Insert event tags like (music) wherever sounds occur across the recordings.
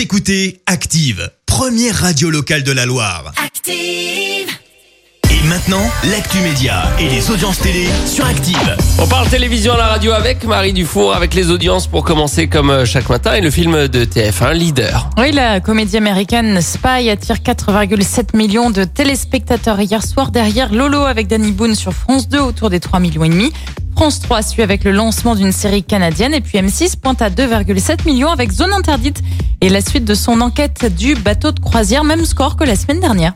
Vous écoutez Active, première radio locale de la Loire. Active. Et maintenant, l'actu média et les audiences télé sur Active. On parle télévision à la radio avec Marie Dufour, avec les audiences pour commencer comme euh, chaque matin et le film de TF1 Leader. Oui, la comédie américaine Spy attire 4,7 millions de téléspectateurs hier soir derrière Lolo avec Danny Boone sur France 2 autour des 3 millions et demi. France 3 suit avec le lancement d'une série canadienne et puis M6 pointe à 2,7 millions avec Zone Interdite et la suite de son enquête du bateau de croisière, même score que la semaine dernière.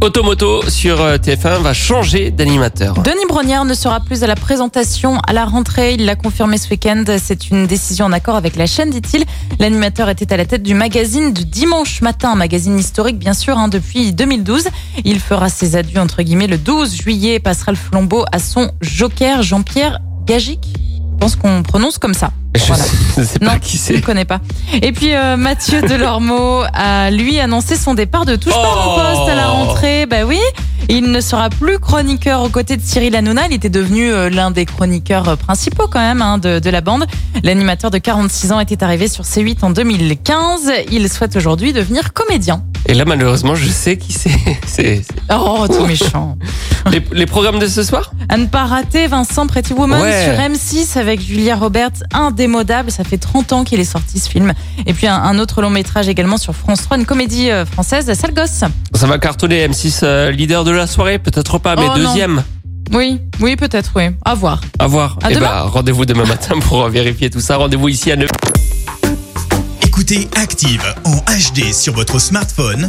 Automoto sur euh, TF1 va changer d'animateur. Denis Brognard ne sera plus à la présentation à la rentrée. Il l'a confirmé ce week-end. C'est une décision en accord avec la chaîne, dit-il. L'animateur était à la tête du magazine du dimanche matin, un magazine historique bien sûr hein, depuis 2012. Il fera ses adieux entre guillemets le 12 juillet et passera le flambeau à son joker Jean-Pierre Gagic. Je pense qu'on prononce comme ça. Je Voilà. sais, sais Non, pas qui je ne c'est. connais pas. Et puis euh, Mathieu (laughs) Delormeau a lui annoncé son départ de touche pas à Oh. poste à la rentrée. Bah oui, il ne sera plus chroniqueur aux côtés de Cyril Hanouna. Il était devenu euh, l'un des chroniqueurs euh, principaux quand même hein, de, de la bande. L'animateur de 46 ans était arrivé sur C8 en 2015. Il souhaite aujourd'hui devenir comédien. Et là, malheureusement, je sais qui c'est. (laughs) C'est c'est- Oh, tout méchant. (laughs) les, les programmes de ce soir À ne pas rater Vincent Pretty Woman Ouais. sur M6 avec Julia Roberts, indémodable. Ça fait 30 ans qu'il est sorti ce film. Et puis un, un autre long métrage également sur France 3, une comédie euh, française, Sale gosse. Ça va cartonner M6 euh, leader de la soirée Peut-être pas, mais Oh, non. deuxième. Oui, oui, peut-être, oui. À voir. À voir. À Eh demain. ben, rendez-vous demain matin (laughs) pour vérifier tout ça. Rendez-vous ici à 9 Écoutez Active en HD sur votre smartphone,